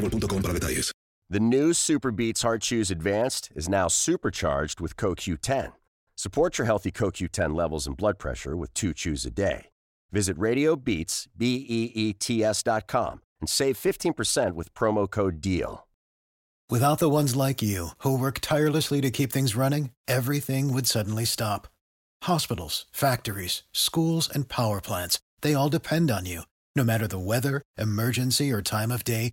boostmobile.com para detalles. The new Super Beats Heart Chews Advanced is now supercharged with CoQ10. Support your healthy CoQ10 levels and blood pressure with two chews a day. Visit RadioBeats, B-E-E-T-S dot com and save 15% with promo code DEAL. Without the ones like you, who work tirelessly to keep things running, everything would suddenly stop. Hospitals, factories, schools, and power plants, they all depend on you. No matter the weather, emergency, or time of day,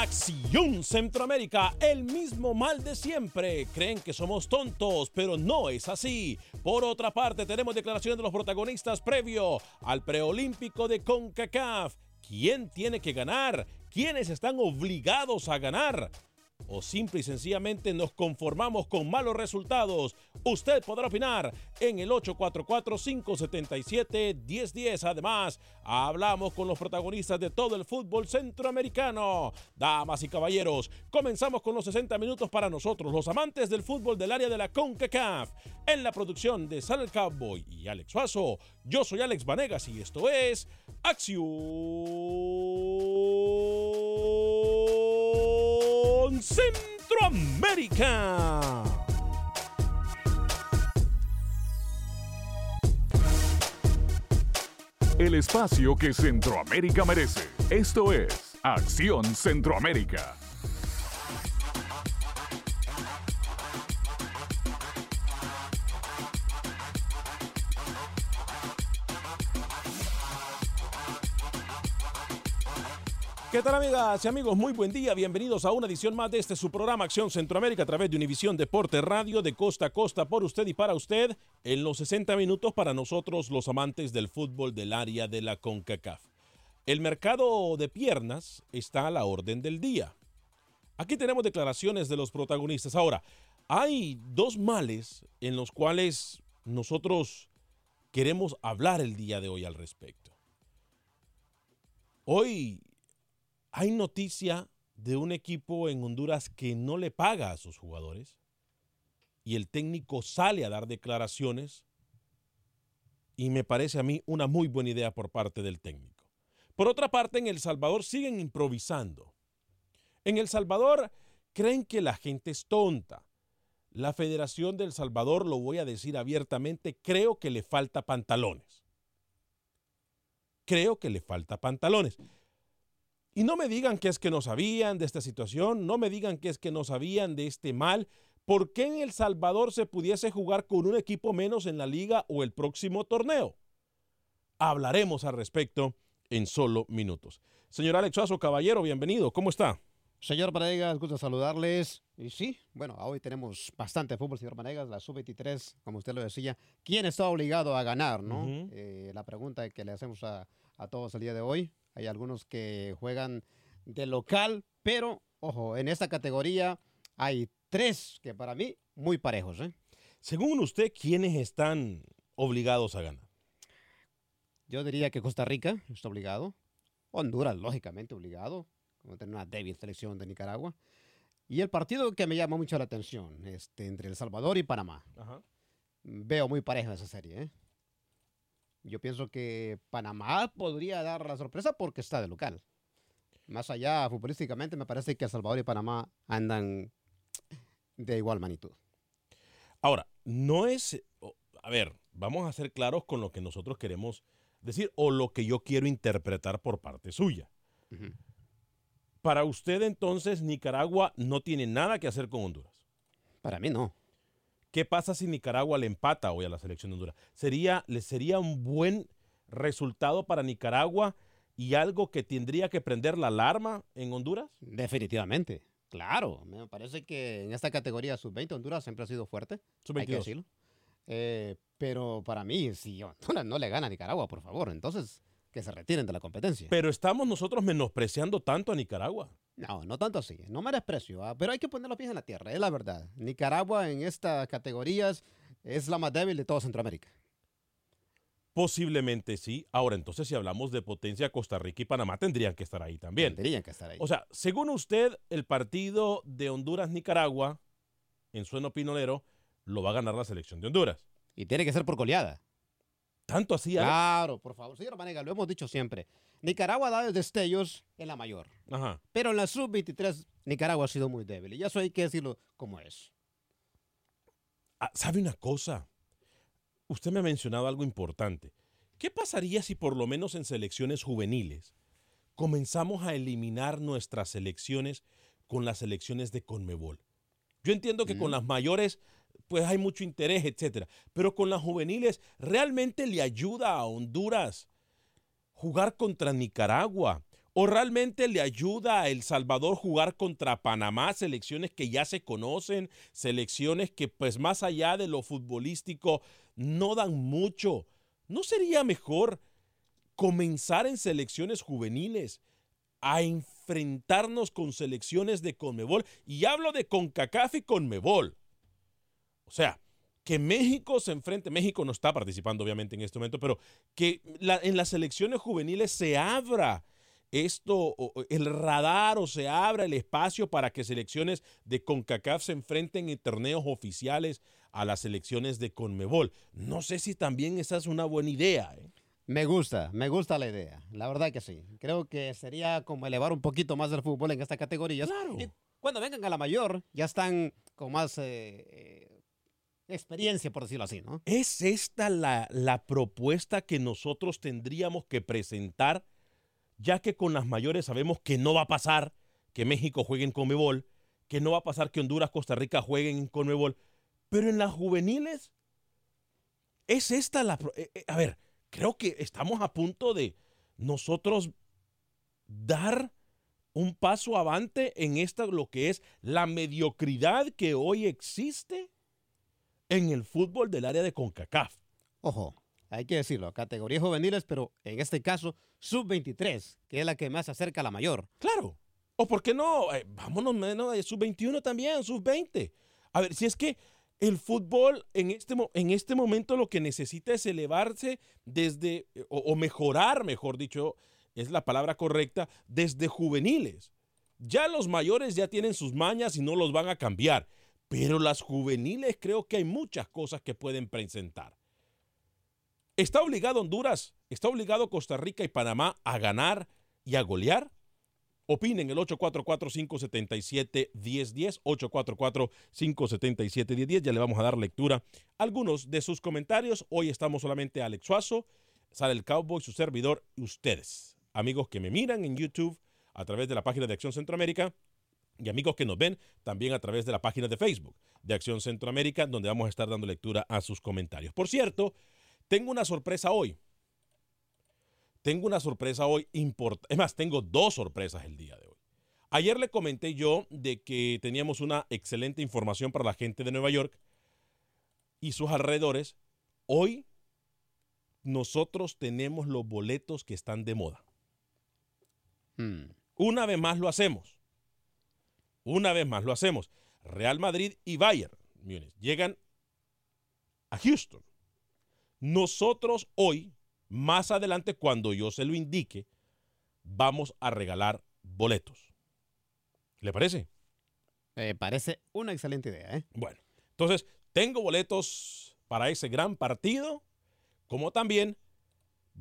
Acción Centroamérica, el mismo mal de siempre. Creen que somos tontos, pero no es así. Por otra parte, tenemos declaraciones de los protagonistas previo al preolímpico de CONCACAF. ¿Quién tiene que ganar? ¿Quiénes están obligados a ganar? O simple y sencillamente nos conformamos con malos resultados, usted podrá opinar en el 844-577-1010. Además, hablamos con los protagonistas de todo el fútbol centroamericano. Damas y caballeros, comenzamos con los 60 minutos para nosotros, los amantes del fútbol del área de la CONCACAF. En la producción de Sal Cowboy y Alex Suazo, yo soy Alex Vanegas y esto es Acción Centroamérica. El espacio que Centroamérica merece. Esto es Acción Centroamérica. ¿Qué tal amigas y amigos? Muy buen día, bienvenidos a una edición más de este su programa Acción Centroamérica a través de Univisión Deporte Radio de costa a costa por usted y para usted en los 60 minutos para nosotros los amantes del fútbol del área de la CONCACAF. El mercado de piernas está a la orden del día. Aquí tenemos declaraciones de los protagonistas. Ahora, hay dos males en los cuales nosotros queremos hablar el día de hoy al respecto. Hoy hay noticia de un equipo en Honduras que no le paga a sus jugadores y el técnico sale a dar declaraciones y me parece a mí una muy buena idea por parte del técnico. Por otra parte, en El Salvador siguen improvisando. En El Salvador creen que la gente es tonta. La Federación del Salvador, lo voy a decir abiertamente, creo que le falta pantalones. Creo que le falta pantalones. Y no me digan que es que no sabían de esta situación, no me digan que es que no sabían de este mal. ¿Por qué en El Salvador se pudiese jugar con un equipo menos en la liga o el próximo torneo? Hablaremos al respecto en solo minutos. Señor Alex Suazo, caballero, bienvenido. ¿Cómo está? Señor Manegas, gusto saludarles. Y sí, bueno, hoy tenemos bastante fútbol, señor Manegas, la sub-23, como usted lo decía. ¿Quién está obligado a ganar, no? Eh, la pregunta que le hacemos a, a todos el día de hoy. Hay algunos que juegan de local, pero, ojo, en esta categoría hay tres que para mí muy parejos, ¿eh? Según usted, ¿quiénes están obligados a ganar? Yo diría que Costa Rica está obligado. Honduras, lógicamente, obligado. Como tener una débil selección de Nicaragua. Y el partido que me llama mucho la atención, este, entre El Salvador y Panamá. Ajá. Veo muy pareja esa serie. ¿eh? Yo pienso que Panamá podría dar la sorpresa porque está de local. Más allá, futbolísticamente, me parece que El Salvador y Panamá andan de igual magnitud. Ahora, no es, a ver, vamos a ser claros con lo que nosotros queremos decir o lo que yo quiero interpretar por parte suya. Para usted entonces Nicaragua no tiene nada que hacer con Honduras. Para mí no. ¿Qué pasa si Nicaragua le empata hoy a la selección de Honduras? ¿Sería, ¿Le sería un buen resultado para Nicaragua y algo que tendría que prender la alarma en Honduras? Definitivamente. Claro, me parece que en esta categoría sub-20 Honduras siempre ha sido fuerte. Hay que Sub-22. decirlo. Eh, pero para mí, si Honduras no le gana a Nicaragua, por favor, entonces que se retiren de la competencia. Pero estamos nosotros menospreciando tanto a Nicaragua. No, no tanto así. No me desprecio, ah, pero hay que poner los pies en la tierra, es la verdad. Nicaragua en estas categorías es la más débil de toda Centroamérica. Posiblemente sí. Ahora, entonces, si hablamos de potencia, Costa Rica y Panamá tendrían que estar ahí también. Tendrían que estar ahí. O sea, según usted, el partido de Honduras-Nicaragua, en sueno pinolero, lo va a ganar la selección de Honduras. y tiene que ser por goleada. Tanto así. ¿eh? Claro, por favor. Señor Manega, lo hemos dicho siempre. Nicaragua da destellos en la mayor. Ajá. Pero en la sub-23, Nicaragua ha sido muy débil. Y eso hay que decirlo como es. Ah, ¿Sabe una cosa? Usted me ha mencionado algo importante. ¿Qué pasaría si por lo menos en selecciones juveniles comenzamos a eliminar nuestras selecciones con las selecciones de Conmebol? Yo entiendo que con las mayores pues hay mucho interés, etcétera, pero con las juveniles realmente le ayuda a Honduras jugar contra Nicaragua o realmente le ayuda a El Salvador jugar contra Panamá, selecciones que ya se conocen, selecciones que pues más allá de lo futbolístico no dan mucho. ¿No sería mejor comenzar en selecciones juveniles a enfrentarnos con selecciones de Conmebol? Y hablo de CONCACAF y Conmebol. O sea, que México se enfrente, México no está participando obviamente en este momento, pero que la- en las selecciones juveniles se abra esto, el radar o se abra el espacio para que selecciones de CONCACAF se enfrenten en torneos oficiales a las selecciones de CONMEBOL. No sé si también esa es una buena idea. ¿eh? Me gusta, me gusta la idea. La verdad que sí. Creo que sería como elevar un poquito más el fútbol en esta categoría. Claro. cuando vengan a la mayor, ya están con más eh, eh, experiencia, por decirlo así, ¿no? ¿Es esta la, la propuesta que nosotros tendríamos que presentar? Ya que con las mayores sabemos que no va a pasar que México juegue en Conmebol, que no va a pasar que Honduras, Costa Rica jueguen en Conmebol, pero en las juveniles, ¿es esta la... eh, eh, a ver, creo que estamos a punto de nosotros dar un paso avante en esta, lo que es la mediocridad que hoy existe en el fútbol del área de CONCACAF. Ojo, hay que decirlo, categorías juveniles, pero en este caso, sub-23, que es la que más se acerca a la mayor. Claro. ¿O por qué no? Eh, vámonos menos de sub-21 también, sub-20. A ver, si es que el fútbol en este, en este momento lo que necesita es elevarse desde, o, o mejorar, mejor dicho, es la palabra correcta, desde juveniles. Ya los mayores ya tienen sus mañas y no los van a cambiar. Pero las juveniles creo que hay muchas cosas que pueden presentar. ¿Está obligado Honduras, está obligado Costa Rica y Panamá a ganar y a golear? Opinen el 844-577-1010, 844-577-1010. Ya le vamos a dar lectura a algunos de sus comentarios. Hoy estamos solamente Alex Suazo, sale el Cowboy, su servidor y ustedes, amigos que me miran en YouTube a través de la página de Acción Centroamérica y amigos que nos ven también a través de la página de Facebook de Acción Centroamérica, donde vamos a estar dando lectura a sus comentarios. Por cierto, tengo una sorpresa hoy. Tengo una sorpresa hoy importante. Es más, tengo dos sorpresas el día de hoy. Ayer le comenté yo de que teníamos una excelente información para la gente de Nueva York y sus alrededores. Hoy nosotros tenemos los boletos que están de moda. Hmm. Una vez más lo hacemos. Una vez más lo hacemos. Real Madrid y Bayern Múnich llegan a Houston. Nosotros hoy, más adelante, cuando yo se lo indique, vamos a regalar boletos. ¿Le parece? Eh, parece una excelente idea, ¿eh? Bueno, entonces tengo boletos para ese gran partido, como también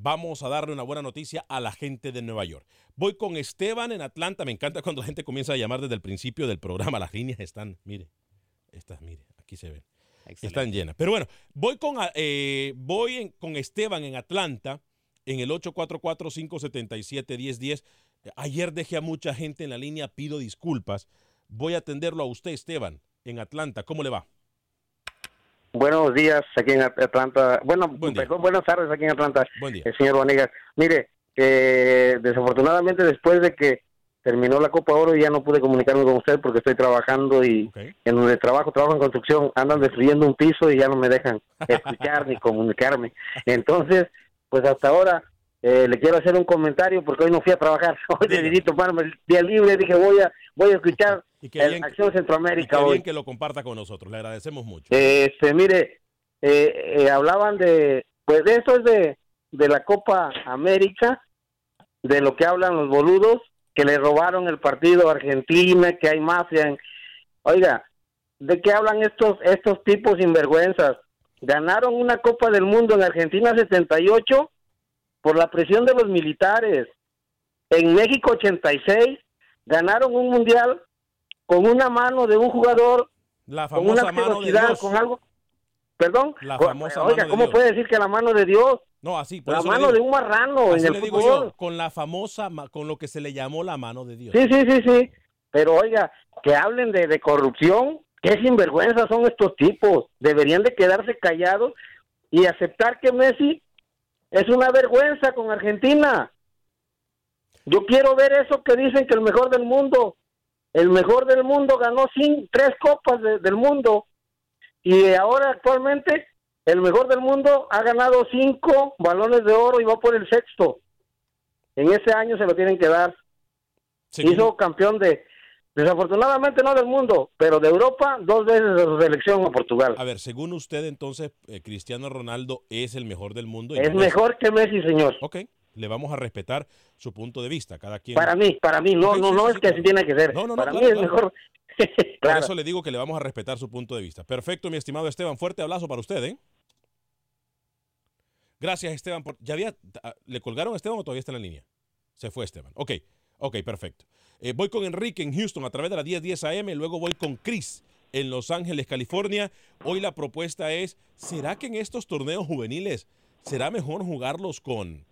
vamos a darle una buena noticia a la gente de Nueva York. Voy con Esteban en Atlanta. Me encanta cuando la gente comienza a llamar desde el principio del programa. Las líneas están, mire, estas, mire, aquí se ven. Excelente. Están llenas. Pero bueno, voy con, eh, voy en- con Esteban en Atlanta en el 844-577-1010. Ayer dejé a mucha gente en la línea, pido disculpas. Voy a atenderlo a usted, Esteban, en Atlanta. ¿Cómo le va? Buenos días aquí en Atlanta. Bueno, Buen buenas tardes aquí en Atlanta, Buen día. el señor Vanegas. Mire, eh, desafortunadamente después de que terminó la Copa Oro ya no pude comunicarme con usted porque estoy trabajando y en donde trabajo, trabajo en construcción, andan destruyendo un piso y ya no me dejan escuchar ni comunicarme. Entonces, pues hasta ahora eh, le quiero hacer un comentario porque hoy no fui a trabajar. Hoy decidí tomarme el día libre, dije voy a voy a escuchar Y qué el bien, Acción y Centroamérica qué hoy. bien que lo comparta con nosotros. Le agradecemos mucho. Este, mire, eh, eh, hablaban de, pues de eso es de, de la Copa América, de lo que hablan los boludos, que le robaron el partido a Argentina, que hay mafia. en- Oiga, ¿de qué hablan estos, estos tipos sinvergüenzas? Ganaron una Copa del Mundo en Argentina 78 por la presión de los militares. En México 86 ganaron un mundial con una mano de un jugador La con una mano de Dios. con algo. Perdón, La famosa oiga, mano de ¿cómo Dios. puede decir que la mano de Dios? No, así, por La eso le mano digo. de un marrano Así en le el digo fútbol. yo, con la famosa, con lo que se le llamó la mano de Dios. Sí, sí, sí, sí. Pero oiga, que hablen de, de corrupción, qué sinvergüenza son estos tipos. Deberían de quedarse callados y aceptar que Messi es una vergüenza con Argentina. Yo quiero ver eso que dicen que el mejor del mundo, el mejor del mundo ganó cin- tres copas de- del mundo y ahora actualmente el mejor del mundo ha ganado cinco balones de oro y va por el sexto. En ese año se lo tienen que dar hizo campeón de, desafortunadamente no del mundo, pero de Europa, dos veces de su selección a Portugal. A ver, según usted, entonces, eh, Cristiano Ronaldo es el mejor del mundo. y Es no mejor que Messi, señor. Ok, le vamos a respetar su punto de vista. Cada quien. Para mí, para mí, no, no, sí, no sí, es sí, que así tiene que ser. No, no, no, para claro, mí es claro. mejor. Por Claro. eso le digo que le vamos a respetar su punto de vista. Perfecto, mi estimado Esteban. Fuerte abrazo para usted, ¿eh? Gracias, Esteban. por- ¿Ya había, ¿Le colgaron a Esteban o todavía está en la línea? Se fue Esteban. Ok, ok, perfecto. Eh, voy con Enrique en Houston a través de la 1010 AM. Luego voy con Chris en Los Ángeles, California. Hoy la propuesta es, ¿será que en estos torneos juveniles será mejor jugarlos con,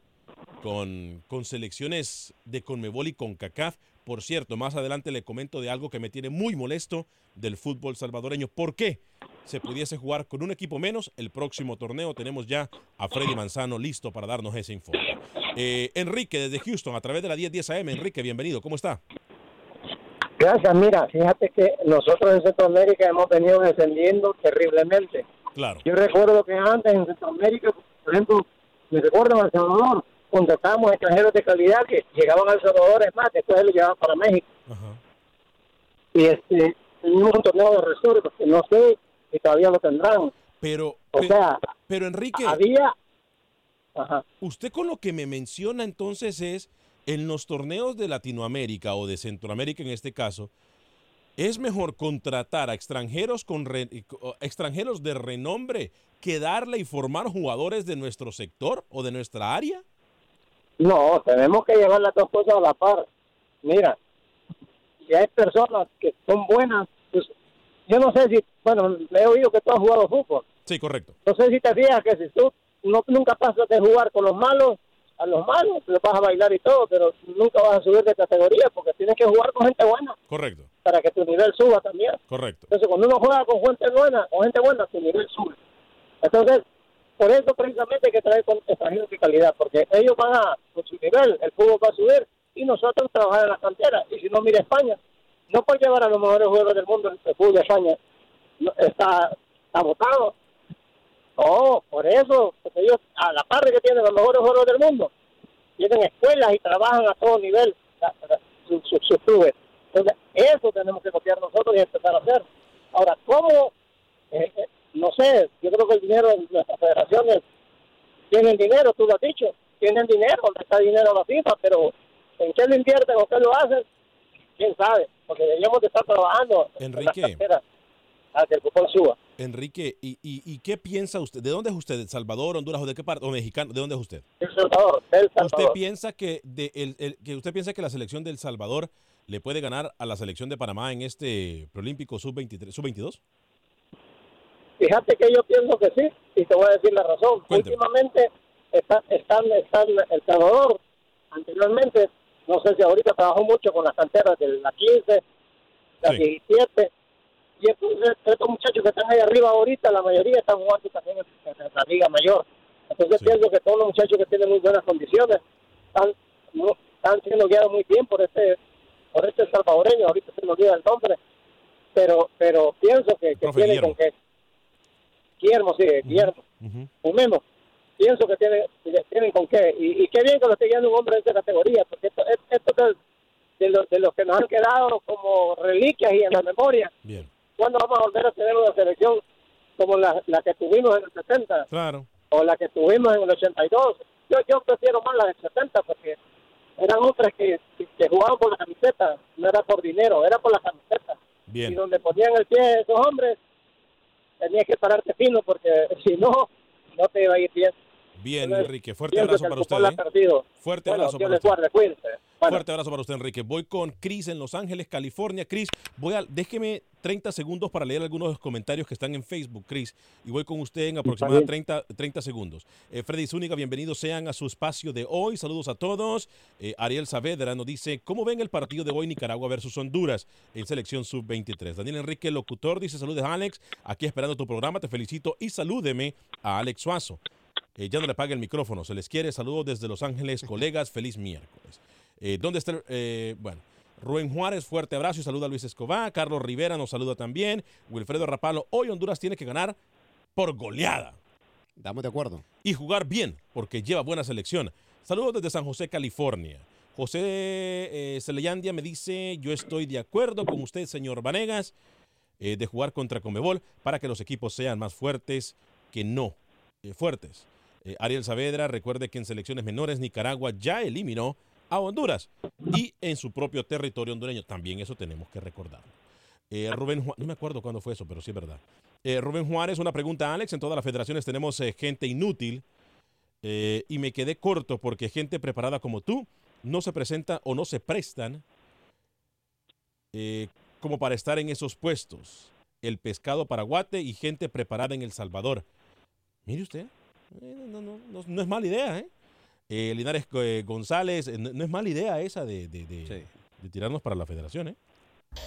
con, con selecciones de Conmebol y con CACAF? Por cierto, más adelante le comento de algo que me tiene muy molesto del fútbol salvadoreño. ¿Por qué se pudiese jugar con un equipo menos el próximo torneo? Tenemos ya a Freddy Manzano listo para darnos ese informe. Eh, Enrique, desde Houston, a través de la 1010 AM. Enrique, bienvenido. ¿Cómo está? Gracias, mira, fíjate que nosotros en Centroamérica hemos venido descendiendo terriblemente. Claro. Yo recuerdo que antes en Centroamérica, por ejemplo, me recuerdo en El Salvador, contratábamos extranjeros de calidad que llegaban a El Salvador, es más, después los llevaban para México. Ajá. Y este, un torneo de reserva, que no sé si todavía lo tendrán. Pero, O sea, pero Enrique, había... Ajá. usted con lo que me menciona entonces es, en los torneos de Latinoamérica o de Centroamérica en este caso, es mejor contratar a extranjeros con re- o extranjeros de renombre que darle y formar jugadores de nuestro sector o de nuestra área. No, tenemos que llevar las dos cosas a la par. Mira, si hay personas que son buenas, pues, yo no sé si, bueno, me he oído que tú has jugado fútbol. Sí, correcto. No sé si te fijas que si tú no, nunca pasas de jugar con los malos, a los malos, les vas a bailar y todo, pero nunca vas a subir de categoría porque tienes que jugar con gente buena Correcto, para que tu nivel suba también. correcto. Entonces, cuando uno juega con gente buena, con gente buena, tu nivel sube. Entonces, por eso precisamente hay que traer con extranjeros de calidad, porque ellos van a, con su nivel, el fútbol va a subir y nosotros trabajar en la cantera. Y si no, mira España, no puede llevar a los mejores jugadores del mundo el fútbol de España. Está agotado. No, por eso, porque ellos, a la par de que tienen los mejores jugadores del mundo, tienen escuelas y trabajan a todo nivel sus su, sus clubes. Entonces, eso tenemos que copiar nosotros y empezar a hacer. Ahora, ¿cómo? Eh, eh, no sé, yo creo que el dinero de nuestras federaciones tienen dinero, tú lo has dicho, tienen dinero, donde está dinero la FIFA, pero ¿en qué lo invierten o qué lo hacen? quién sabe, porque deberíamos de estar trabajando en las Enrique. canteras a que el fútbol suba. Enrique, ¿y, y, y qué piensa usted? ¿De dónde es usted? ¿De Salvador, Honduras o de qué parte? ¿O mexicano? ¿De dónde es usted? El Salvador, El ¿Usted Salvador. piensa que, de el- el- que usted piensa que la selección del Salvador le puede ganar a la selección de Panamá en este preolímpico sub-23, sub-22? Fíjate que yo pienso que sí, y te voy a decir la razón. Cuénteme. Últimamente está, están, están El Salvador, anteriormente, no sé si ahorita trabajó mucho con las canteras de la 15, la Sí. 17, y entonces estos muchachos que están ahí arriba ahorita, la mayoría están jugando también en, la Liga Mayor. Entonces Sí. pienso que todos los muchachos que tienen muy buenas condiciones están, no- están siendo guiados muy bien por este por este salvadoreño, ahorita se me olvida el nombre, pero pero pienso que, que Guillermo. con que Guillermo, sí, Guillermo, Ujú. Fumemos. Pienso que tienen, que tienen con qué. Y, y qué bien que lo esté guiando un hombre de esta categoría, porque esto, es- esto es de, de, los, de los que nos han quedado como reliquias y en la memoria. Bien, ¿Cuándo vamos a volver a tener una selección como la, la que tuvimos en el 60 claro. o la que tuvimos en el 82? Yo, yo prefiero más la del 60 porque eran hombres que, que jugaban por la camiseta, no era por dinero, era por la camiseta. Y Bien. donde ponían el pie esos hombres, tenías que pararte fino porque si no, no te iba a ir bien. Bien, Enrique. Fuerte abrazo para usted. ¿eh? Fuerte Bueno, abrazo para usted. guarde, cuídense. Bueno. Fuerte abrazo para usted, Enrique. Voy con Chris en Los Ángeles, California. Chris, voy a, déjeme 30 segundos para leer algunos de los comentarios que están en Facebook, Chris. Y voy con usted en aproximadamente 30, 30 segundos. Eh, Freddy Zúñiga, bienvenidos sean a su espacio de hoy. Saludos a todos. Eh, Ariel Saavedra nos dice, ¿cómo ven el partido de hoy Nicaragua versus Honduras en selección sub-23? Daniel Enrique, locutor, dice, saludos Alex. Aquí esperando tu programa, te felicito y salúdeme a Alex Suazo. Eh, ya no le pague el micrófono, se les quiere. Saludos desde Los Ángeles, colegas. Feliz miércoles. Eh, ¿Dónde está? el- eh, bueno, Rubén Juárez, fuerte abrazo y saluda a Luis Escobar. Carlos Rivera nos saluda también. Wilfredo Rapalo, hoy Honduras tiene que ganar por goleada Estamos de acuerdo. y jugar bien porque lleva buena selección. Saludos desde San José, California. José eh, Celeyandia me dice, yo estoy de acuerdo con usted, señor Vanegas, eh, de jugar contra Comebol para que los equipos sean más fuertes que no eh, fuertes. Eh, Ariel Saavedra, recuerde que en selecciones menores Nicaragua ya eliminó a Honduras y en su propio territorio hondureño. También eso tenemos que recordarlo. Eh, Rubén Juárez, no me acuerdo cuándo fue eso, pero sí es verdad. Eh, Rubén Juárez, una pregunta, Alex. En todas las federaciones tenemos gente inútil y me quedé corto porque gente preparada como tú no se presenta o no se prestan como para estar en esos puestos. El pescado paraguate y gente preparada en El Salvador. Mire usted, no, no, no- no es mala idea, ¿eh? Eh, Linares eh, González, eh, no, no es mala idea esa de, de- de- de tirarnos para la federación, ¿eh?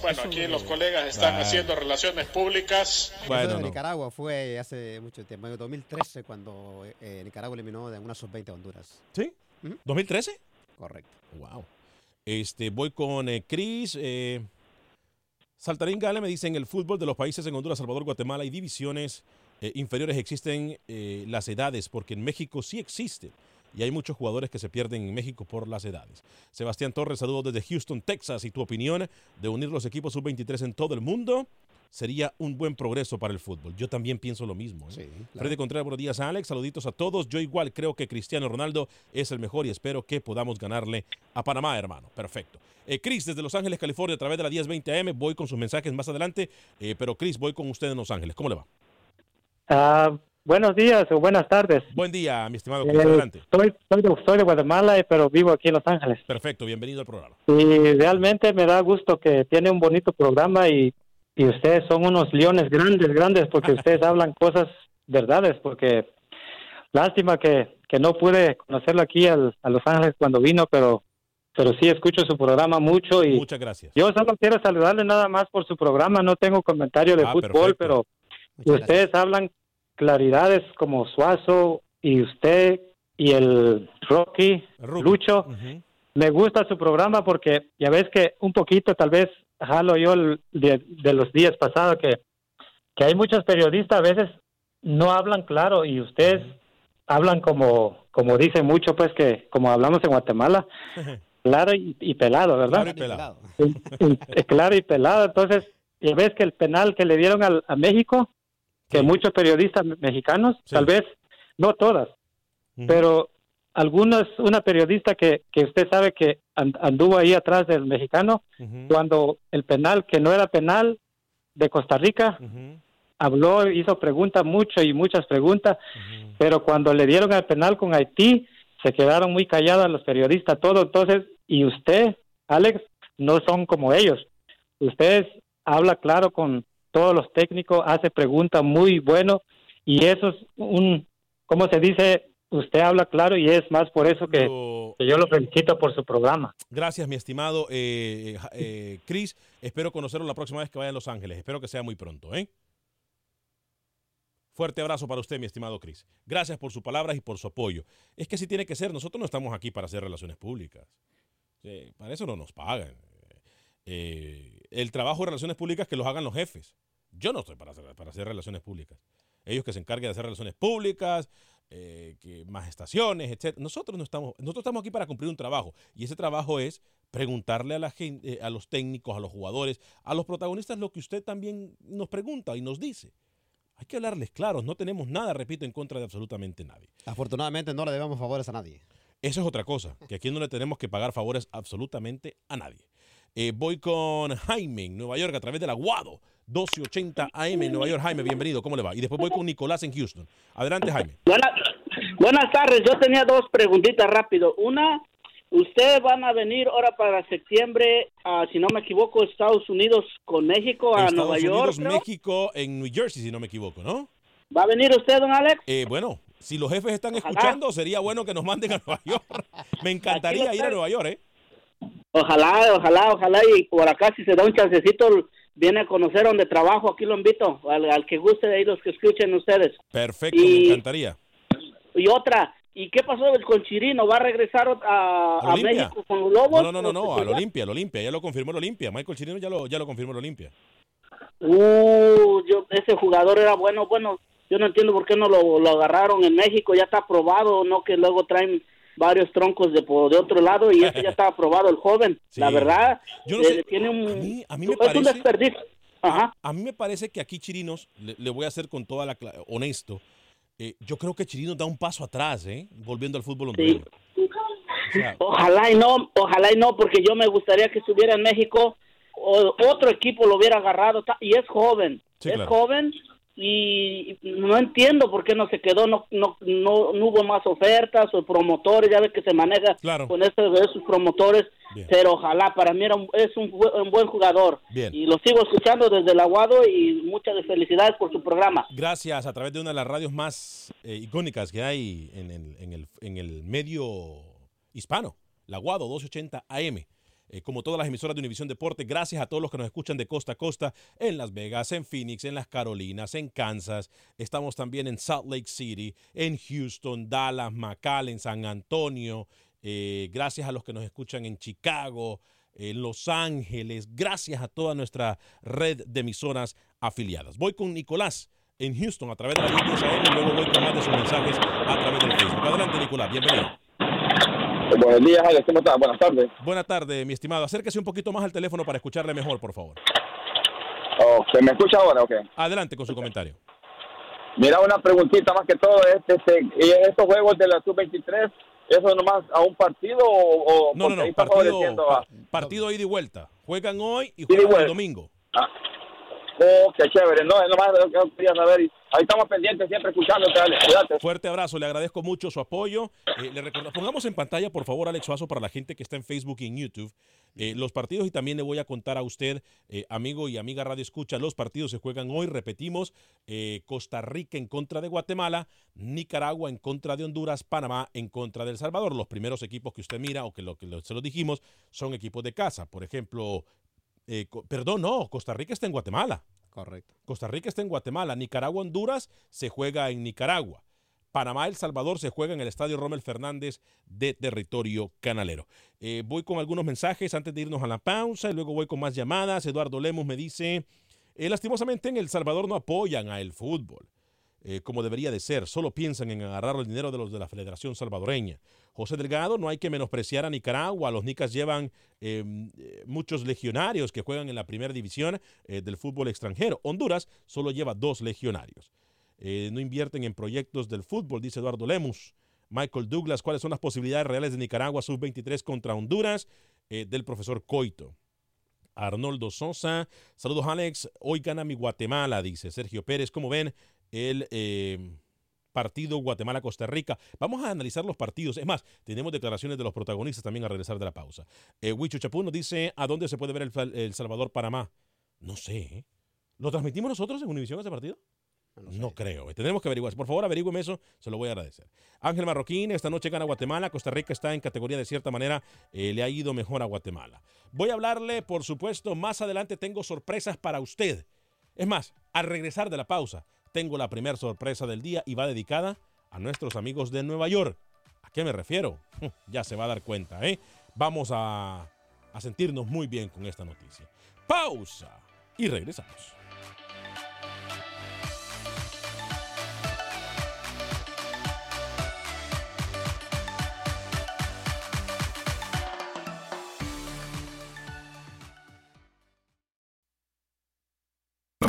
Bueno, aquí los colegas están haciendo relaciones públicas. Bueno, de no. Nicaragua fue hace mucho tiempo, en el 2013, cuando eh, Nicaragua eliminó de una sub-20 a Honduras. ¿Sí? Ujú. ¿2013? Correcto. Wow. Este, voy con eh, Chris. Eh, Saltarín Gale me dice, en el fútbol de los países en Honduras, Salvador, Guatemala y divisiones eh, inferiores existen eh, las edades, porque en México sí existen. Y hay muchos jugadores que se pierden en México por las edades. Sebastián Torres, saludos desde Houston, Texas. ¿Y tu opinión de unir los equipos sub-23 en todo el mundo? Sería un buen progreso para el fútbol. Yo también pienso lo mismo. ¿eh? Sí, claro. Freddy Contreras, buenos días, Alex. Saluditos a todos. Yo igual creo que Cristiano Ronaldo es el mejor y espero que podamos ganarle a Panamá, hermano. Perfecto. Eh, Chris, desde Los Ángeles, California, a través de la 1020 AM, voy con sus mensajes más adelante. Eh, pero Chris, voy con usted en Los Ángeles. ¿Cómo le va? Ah, buenos días o buenas tardes. Buen día, mi estimado Eh. Adelante. soy, soy, de, soy de Guatemala, eh, pero vivo aquí en Los Ángeles. Perfecto, bienvenido al programa. Y realmente me da gusto que tiene un bonito programa y, y ustedes son unos leones grandes, grandes, porque ustedes hablan cosas verdades, porque lástima que, que no pude conocerlo aquí al- a Los Ángeles cuando vino, pero, pero sí escucho su programa mucho y Muchas gracias. yo solo quiero saludarle nada más por su programa, no tengo comentario de Ah, fútbol, perfecto. pero Muchas ustedes gracias. hablan claridades como Suazo y usted y el Rocky, Ruki. Lucho. Me gusta su programa porque ya ves que un poquito tal vez jalo yo el- de, de los días pasados que, que hay muchos periodistas a veces no hablan claro y ustedes hablan como como dicen mucho pues que como hablamos en Guatemala claro y, y pelado verdad Claro y pelado. Claro y pelado. Entonces, ya ves que el penal que le dieron al, a México, que muchos periodistas me- mexicanos, Sí. tal vez, no todas, pero algunas, una periodista que, que usted sabe que and- anduvo ahí atrás del mexicano, cuando el penal, que no era penal de Costa Rica, habló, hizo preguntas mucho y muchas preguntas, pero cuando le dieron el penal con Haití, se quedaron muy calladas los periodistas, todo. Entonces, y usted, Alex, no son como ellos. Usted habla claro con todos los técnicos, hace preguntas muy bueno y eso es un, ¿cómo se dice? Usted habla claro y es más por eso que, que yo lo felicito por su programa. Gracias, mi estimado eh, ja- eh, Chris. Espero conocerlo la próxima vez que vaya a Los Ángeles. Espero que sea muy pronto, ¿eh? Fuerte abrazo para usted, mi estimado Chris. Gracias por sus palabras y por su apoyo. Es que así tiene que ser. Nosotros no estamos aquí para hacer relaciones públicas. Sí, para eso no nos pagan. Eh, el trabajo de relaciones públicas que los hagan los jefes. Yo no estoy para hacer, para hacer relaciones públicas. Ellos que se encarguen de hacer relaciones públicas, eh, que más estaciones, etc. Nosotros no estamos, nosotros estamos aquí para cumplir un trabajo. Y ese trabajo es preguntarle a la gente, eh, a los técnicos, a los jugadores, a los protagonistas lo que usted también nos pregunta y nos dice. Hay que hablarles claros, no tenemos nada, repito, en contra de absolutamente nadie. Afortunadamente no le debemos favores a nadie. Eso es otra cosa, que aquí no le tenemos que pagar favores absolutamente a nadie. Eh, voy con Jaime en Nueva York a través del Aguado, 1280 AM en Nueva York. Jaime, bienvenido, ¿cómo le va? Y después voy con Nicolás en Houston. Adelante, Jaime. Buenas, buenas tardes, yo tenía dos preguntitas rápido. Una, ustedes van a venir ahora para septiembre, a, si no me equivoco, Estados Unidos con México a Estados Nueva York. Unidos, creo. México, en New Jersey, si no me equivoco, ¿no? ¿Va a venir usted, don Alex? Eh, bueno, si los jefes están escuchando, sería bueno que nos manden a Nueva York. Me encantaría ir a. Nueva York, ¿eh? Ojalá, ojalá, ojalá, y por acá si se da un chancecito, viene a conocer donde trabajo, aquí lo invito, al, al que guste de ahí, los que escuchen ustedes. Perfecto, me Y- encantaría. Y otra, ¿y qué pasó con Chirino? ¿Va a regresar a, ¿Al a? México con los Lobos? No, no, no, no, ¿O al Olimpia, al Olimpia, ya lo confirmó el Olimpia. Michael Chirino ya lo, ya lo confirmó el Olimpia. Uh, yo, ese jugador era bueno, bueno, yo no entiendo por qué no lo, lo agarraron en México, ya está aprobado, no que luego traen varios troncos de, de otro lado y ese ya está aprobado el joven, Sí. la verdad, Yo no eh, sé, tiene un, a mí me es un parece- desperdicio. A, a mí me parece que aquí Chirinos, le, le voy a ser con toda la honesto, eh, yo creo que Chirinos da un paso atrás, ¿eh? Volviendo al fútbol hondureño. O sea, Ojalá y no, ojalá y no, porque yo me gustaría que estuviera en México, o, otro equipo lo hubiera agarrado, y es joven, Sí, es claro. joven, y no entiendo por qué no se quedó, no, no, no, no hubo más ofertas o promotores, ya ve que se maneja con esos, esos promotores, pero ojalá, para mí era un- es un, un buen jugador, Bien. y lo sigo escuchando desde el aguado, y muchas felicidades por su programa. gracias a través de una de las radios más eh, icónicas que hay en el, en el- en el medio hispano, la Guado 280 AM. Eh, como todas las emisoras de Univisión Deporte, gracias a todos los que nos escuchan de costa a costa, en Las Vegas, en Phoenix, en las Carolinas, en Kansas. Estamos también en Salt Lake City, en Houston, Dallas, McAllen, San Antonio. Eh, gracias a los que nos escuchan en Chicago, en Los Ángeles. Gracias a toda nuestra red de emisoras afiliadas. Voy con Nicolás en Houston a través de la 1010 AM y luego voy con más de sus mensajes a través del Facebook. Adelante, Nicolás, bienvenido. Buenos días, Alex. ¿Cómo estás? Buenas tardes. Buenas tardes, mi estimado. Acérquese un poquito más al teléfono para escucharle mejor, por favor. Oh, ¿Se me escucha ahora? Ok. Adelante con su comentario. Mira, una preguntita más que todo. Este, este, ¿y ¿Estos juegos de la Sub-23, eso nomás a un partido o, o No, no, no, partido, pa- partido ida y vuelta. Juegan hoy y y juegan el domingo. Oh, qué chévere. No, es nomás lo que quería saber. Ahí estamos pendientes, siempre escuchándote, Alex. Cuídate. Fuerte abrazo, le agradezco mucho su apoyo. Eh, le pongamos en pantalla, por favor, Alex Suazo, para la gente que está en Facebook y en YouTube, eh, los partidos y también le voy a contar a usted, eh, amigo y amiga Radio Escucha, los partidos se juegan hoy, repetimos, eh, Costa Rica en contra de Guatemala, Nicaragua en contra de Honduras, Panamá en contra de El Salvador. Los primeros equipos que usted mira o que, se los dijimos son equipos de casa. Por ejemplo, perdón, no, Costa Rica está en Guatemala. Correcto. Costa Rica está en Guatemala. Nicaragua, Honduras se juega en Nicaragua. Panamá, El Salvador se juega en el Estadio Rommel Fernández de territorio canalero. Eh, voy con algunos mensajes antes de irnos a la pausa y luego voy con más llamadas. Eduardo Lemos me dice, eh, lastimosamente en El Salvador no apoyan a el fútbol. Eh, como debería de ser, solo piensan en agarrar el dinero de los de la Federación Salvadoreña. José Delgado, no hay que menospreciar a Nicaragua, los nicas llevan eh, eh, muchos legionarios que juegan en la primera división eh, del fútbol extranjero. Honduras solo lleva dos legionarios. No invierten en proyectos del fútbol, dice Eduardo Lemus. Michael Douglas, ¿cuáles son las posibilidades reales de Nicaragua sub-23 contra Honduras? Del profesor Coito. Arnoldo Sosa, saludos Alex, hoy gana mi Guatemala, dice Sergio Pérez. ¿Cómo ven el eh, partido Guatemala-Costa Rica? Vamos a analizar los partidos. Es más, tenemos declaraciones de los protagonistas también a regresar de la pausa. Eh, Huicho Chapú nos dice, ¿a dónde se puede ver el, el Salvador-Panamá? No sé. ¿eh? ¿Lo transmitimos nosotros en Univisión ese partido? No, creo. Tenemos que averiguar. Por favor, averigüeme eso. Se lo voy a agradecer. Ángel Marroquín, esta noche gana Guatemala. Costa Rica está en categoría de cierta manera. Eh, le ha ido mejor a Guatemala. Voy a hablarle, por supuesto, más adelante tengo sorpresas para usted. Es más, al regresar de la pausa, tengo la primera sorpresa del día y va dedicada a nuestros amigos de Nueva York. ¿A qué me refiero? Ya se va a dar cuenta, ¿eh? Vamos a, a sentirnos muy bien con esta noticia. Pausa y regresamos.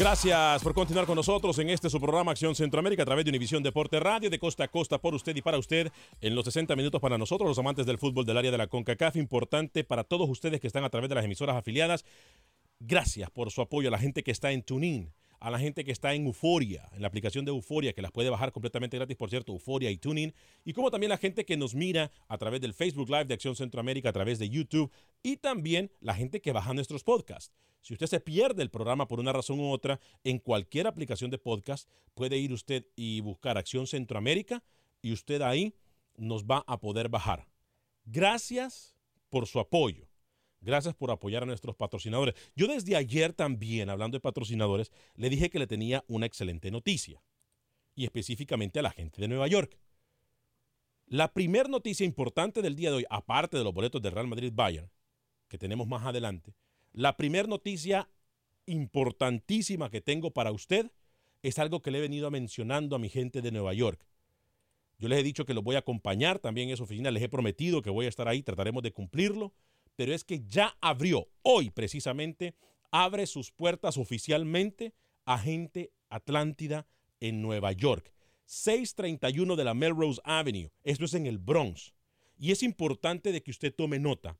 Gracias por continuar con nosotros en este su programa Acción Centroamérica a través de Univisión Deporte Radio de costa a costa por usted y para usted en los 60 minutos para nosotros los amantes del fútbol del área de la CONCACAF. Importante para todos ustedes que están a través de las emisoras afiliadas. Gracias por su apoyo a la gente que está en TuneIn a la gente que está en Euforia, en la aplicación de Euforia, que las puede bajar completamente gratis, por cierto, Euforia y Tuning, y como también la gente que nos mira a través del Facebook Live de Acción Centroamérica, a través de YouTube, y también la gente que baja nuestros podcasts. Si usted se pierde el programa por una razón u otra, en cualquier aplicación de podcast puede ir usted y buscar Acción Centroamérica y usted ahí nos va a poder bajar. Gracias por su apoyo. Gracias por apoyar a nuestros patrocinadores. Yo desde ayer también, hablando de patrocinadores, le dije que le tenía una excelente noticia. Y específicamente a la gente de Nueva York. La primera noticia importante del día de hoy, aparte de los boletos del Real Madrid Bayern, que tenemos más adelante, la primera noticia importantísima que tengo para usted es algo que le he venido mencionando a mi gente de Nueva York. Yo les he dicho que los voy a acompañar también en esa oficina, les he prometido que voy a estar ahí, trataremos de cumplirlo pero es que ya abrió, hoy precisamente, abre sus puertas oficialmente Agente Atlántida en Nueva York. 631 de la Melrose Avenue, esto es en el Bronx. Y es importante de que usted tome nota,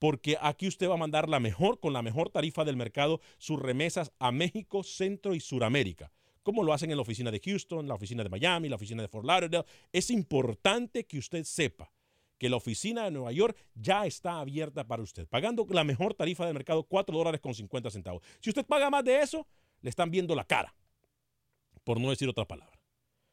porque aquí usted va a mandar la mejor, con la mejor tarifa del mercado, sus remesas a México, Centro y Suramérica como lo hacen en la oficina de Houston, la oficina de Miami, la oficina de Fort Lauderdale. Es importante que usted sepa que la oficina de Nueva York ya está abierta para usted, pagando la mejor tarifa del mercado, 4 dólares con 50 centavos. Si usted paga más de eso, le están viendo la cara, por no decir otra palabra.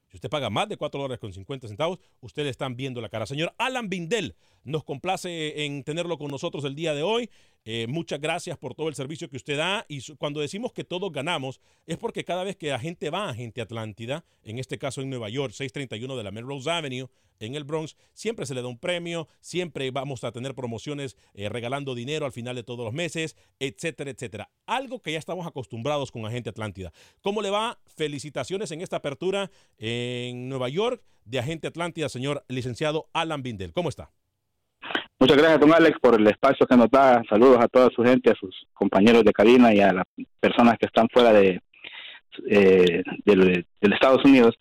Si usted paga más de 4 dólares con 50 centavos, usted le están viendo la cara. Señor Alan Bindel, nos complace en tenerlo con nosotros el día de hoy. Eh, muchas gracias por todo el servicio que usted da. Y cuando decimos que todos ganamos, es porque cada vez que la gente va a Gente Atlántida, en este caso en Nueva York, 631 de la Melrose Avenue, en el Bronx, siempre se le da un premio, siempre vamos a tener promociones eh, regalando dinero al final de todos los meses, etcétera, etcétera. Algo que ya estamos acostumbrados con Agente Atlántida. ¿Cómo le va? Felicitaciones en esta apertura en Nueva York de Agente Atlántida, señor licenciado Alan Bindel. ¿Cómo está? Muchas gracias, don Alex, por el espacio que nos da. Saludos a toda su gente, a sus compañeros de cabina y a las personas que están fuera de, eh, del, Estados Unidos.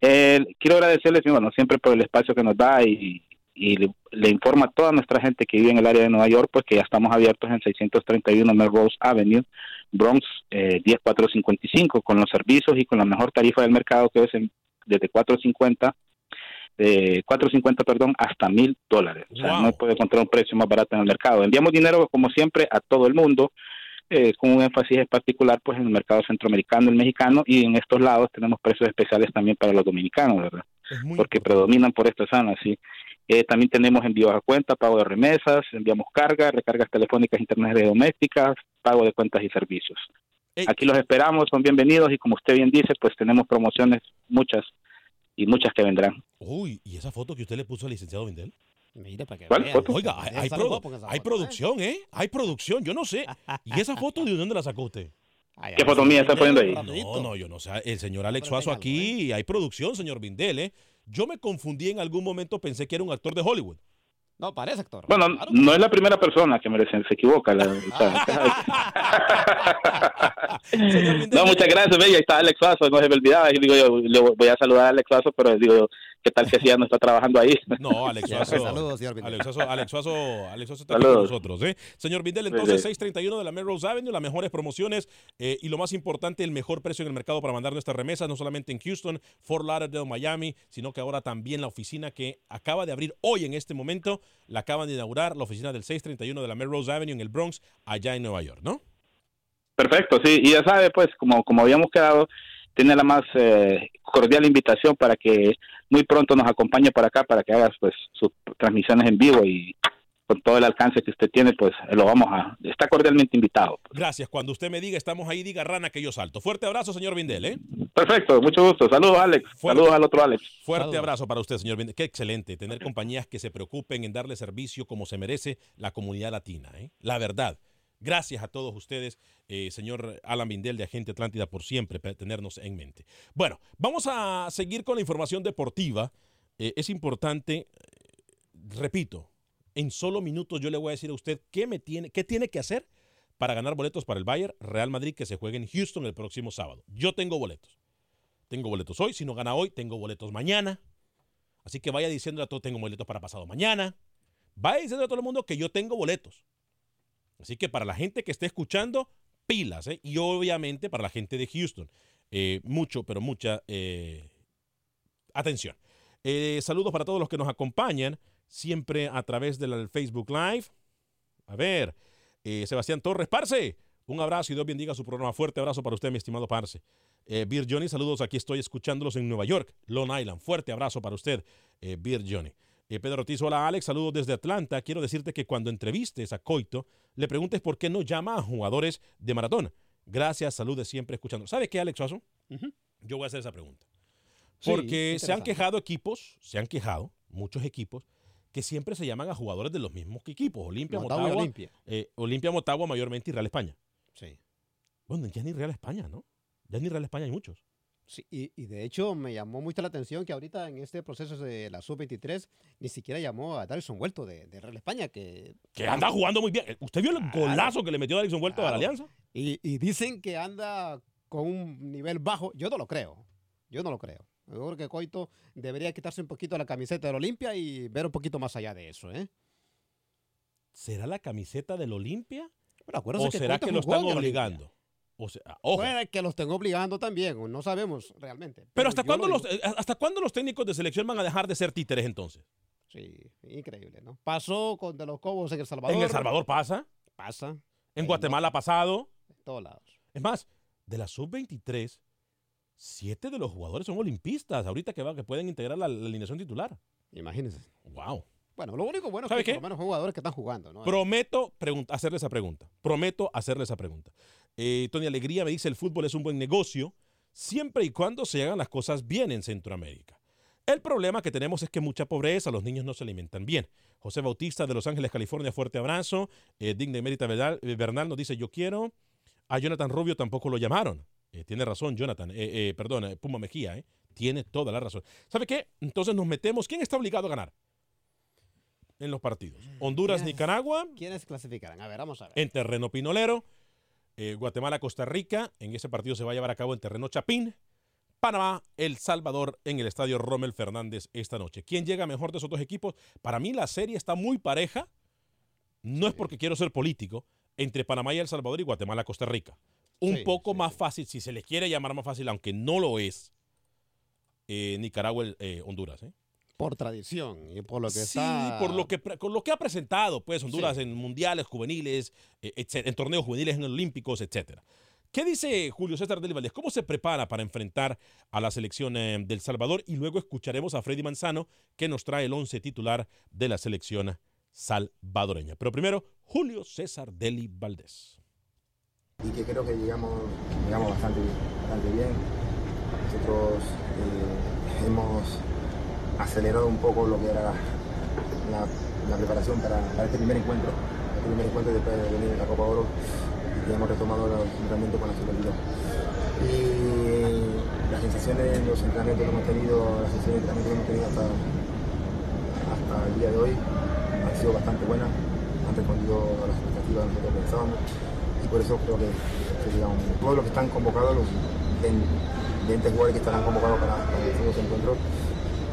Eh, quiero agradecerles, bueno, siempre por el espacio que nos da y, le, informa a toda nuestra gente que vive en el área de Nueva York, pues que ya estamos abiertos en 631 Melrose Avenue, Bronx, eh, 10455, con los servicios y con la mejor tarifa del mercado, que es desde 450 de 4.50, perdón, hasta mil dólares. O sea, no puede encontrar un precio más barato en el mercado. Enviamos dinero, como siempre, a todo el mundo, eh, con un énfasis particular pues en el mercado centroamericano, el mexicano, y en estos lados tenemos precios especiales también para los dominicanos, ¿verdad? Porque predominan por esta zona, sí. Eh, también tenemos envíos a cuenta, pago de remesas, enviamos cargas, recargas telefónicas, internet domésticas, pago de cuentas y servicios. Aquí los esperamos, son bienvenidos y como usted bien dice, pues tenemos promociones muchas y muchas que vendrán. Uy, ¿y esa foto que usted le puso al licenciado Vindel? Mira, para que ¿Cuál vean. foto? Oiga, hay, produ- ¿eh? producción, ¿eh? Hay producción, yo no sé. ¿Y esa foto de dónde la sacó usted? Ay, ¿Qué foto mía está poniendo ahí? No, no, yo no sé. El señor Alex Suazo aquí, hay producción, señor Vindel, ¿eh? Yo me confundí en algún momento, pensé que era un actor de Hollywood. No, parece actor. Bueno, Claro. no es la primera persona que me se, equivoca. la- no, muchas gracias, ve, y ahí está Alex Suazo, no se me olvidaba. Y digo, yo le voy a saludar a Alex Suazo, pero digo, yo, ¿qué tal que si ya no está trabajando ahí? No, Alex Suazo. saludos, señor Vindel. Alex Suazo, Alex Suazo, Alex Suazo está aquí con Saludos. nosotros, ¿eh? Señor Vindel, Sí, entonces sí. 631 de la Melrose Avenue, las mejores promociones eh, y lo más importante, el mejor precio en el mercado para mandar nuestras remesas, no solamente en Houston, Fort Lauderdale, Miami, sino que ahora también la oficina que acaba de abrir hoy en este momento, la acaban de inaugurar, la oficina del 631 de la Melrose Avenue en el Bronx, allá en Nueva York, ¿no? Perfecto, sí, y ya sabe, pues, como, como habíamos quedado, tiene la más eh, cordial invitación para que muy pronto nos acompañe para acá, para que haga pues sus transmisiones en vivo y con todo el alcance que usted tiene, pues lo vamos a, está cordialmente invitado. Gracias. Cuando usted me diga estamos ahí, diga rana que yo salto. Fuerte abrazo, señor Vindel, ¿eh? Perfecto, mucho gusto. Saludos, Alex. Fuerte. Saludos al otro Alex. Fuerte Saludos. abrazo para usted, señor Vindel. Qué excelente tener compañías que se preocupen en darle servicio como se merece la comunidad latina, ¿eh? La verdad. Gracias a todos ustedes, eh, señor Alan Vindel de Agente Atlántida, por siempre tenernos en mente. Bueno, vamos a seguir con la información deportiva. Eh, es importante, repito, en solo minutos yo le voy a decir a usted qué, me tiene, qué tiene que hacer para ganar boletos para el Bayern Real Madrid que se juegue en Houston el próximo sábado. Yo tengo boletos. Tengo boletos hoy. Si no gana hoy, tengo boletos mañana. Así que vaya diciendo a todos, tengo boletos para pasado mañana. Vaya diciendo a todo el mundo que yo tengo boletos. Así que para la gente que esté escuchando, pilas. ¿eh? Y obviamente para la gente de Houston, eh, mucho, pero mucha eh, atención. Saludos para todos los que nos acompañan, siempre a través del Facebook Live. A ver, Sebastián Torres, Parce, un abrazo y Dios bendiga su programa. Fuerte abrazo para usted, mi estimado Parce. Beer Johnny, saludos, aquí estoy escuchándolos en Nueva York, Long Island. Fuerte abrazo para usted, Beer Johnny. Eh, Pedro Ortiz, hola Alex, saludos desde Atlanta. Quiero decirte que cuando entrevistes a Coito, le preguntes por qué no llama a jugadores de maratón. Gracias, saludos siempre escuchando. ¿Sabe qué, Alex Suazo? Ujú. Yo voy a hacer esa pregunta. Sí, Porque se han quejado equipos, se han quejado muchos equipos, que siempre se llaman a jugadores de los mismos equipos. Olimpia, Motagua y Motagua, Olimpia. eh, Olimpia, Motagua mayormente y Real España. Sí. Bueno, ya ni Real España, ¿no? Ya ni Real España hay muchos. Sí, y, y de hecho me llamó mucho la atención que ahorita en este proceso de la sub-23 ni siquiera llamó a Darison Vuelto de, de Real España, que... Que anda jugando muy bien. ¿Usted vio el Claro. golazo que le metió Alexon Vuelto a la. Alianza? Y, y dicen que anda con un nivel bajo. Yo no lo creo. Yo no lo creo. Yo creo que Coito debería quitarse un poquito la camiseta del Olimpia y ver un poquito más allá de eso, ¿eh? ¿Será la camiseta del Olimpia? Acuérdense ¿O será Coito que lo están obligando? O sea, ojo. Puede que lo estén obligando también, no sabemos realmente. Pero ¿hasta yo cuándo, lo los, eh, ¿hasta cuándo los técnicos de selección van a dejar de ser títeres entonces? Sí, increíble, ¿no? Pasó con de los Cobos en El Salvador. En El Salvador pasa, Pasa. en Guatemala ha pasado. En todos lados. Es más, de la sub-23, siete de los jugadores son olimpistas ahorita que, va, que pueden integrar la, la alineación titular. Imagínense. Wow. Bueno, lo único bueno es ¿Sabe que qué? por lo menos son jugadores que están jugando, ¿no? Prometo hacerle esa pregunta. Prometo hacerle esa pregunta. Eh, Tony Alegría me dice, el fútbol es un buen negocio siempre y cuando se hagan las cosas bien en Centroamérica. El problema que tenemos es que mucha pobreza, los niños no se alimentan bien. José Bautista de Los Ángeles, California, fuerte abrazo. Eh, Digna y Mérita Bernal, eh, Bernal nos dice, yo quiero. A Jonathan Rubio tampoco lo llamaron. Eh, tiene razón, Jonathan. Eh, perdón, Puma Mejía. Tiene toda la razón. ¿Sabe qué? Entonces nos metemos. ¿Quién está obligado a ganar? En los partidos. Honduras, ¿Quiénes- Nicaragua, ¿Quiénes clasificarán? A ver, vamos a ver. en terreno pinolero. Eh, Guatemala, Costa Rica. En ese partido se va a llevar a cabo en terreno Chapín. Panamá, El Salvador en el estadio Rommel Fernández esta noche. ¿Quién llega mejor de esos dos equipos? Para mí la serie está muy pareja. No es porque quiero ser político. Entre Panamá y El Salvador y Guatemala, Costa Rica. Un Sí, poco sí, más fácil, si se les quiere llamar más fácil, aunque no lo es. eh, Nicaragua, el- eh, Honduras. ¿eh? Por tradición y por lo que sí, está... por lo que, con lo que ha presentado, pues, Honduras en mundiales juveniles, etcé- en torneos juveniles, en olímpicos, etcétera. ¿Qué dice Julio César Del Valdés? ¿Cómo se prepara para enfrentar a la selección eh, del Salvador? Y luego escucharemos a Freddy Manzano, que nos trae el once titular de la selección salvadoreña. Pero primero, Julio César Deli Valdés. y que creo que llegamos, llegamos bastante, bastante bien. Nosotros eh, hemos acelerado un poco lo que era la, preparación para, este primer encuentro, este primer encuentro después de venir de la Copa Oro y que hemos retomado el entrenamiento con la superioridad. Y las sensaciones, los entrenamientos que hemos tenido, las sesiones de entrenamiento que hemos tenido hasta, hasta el día de hoy han sido bastante buenas, han respondido a las expectativas que pensábamos y por eso creo que, todos los que están convocados, los 20 jugadores que estarán convocados para, para estos encuentros,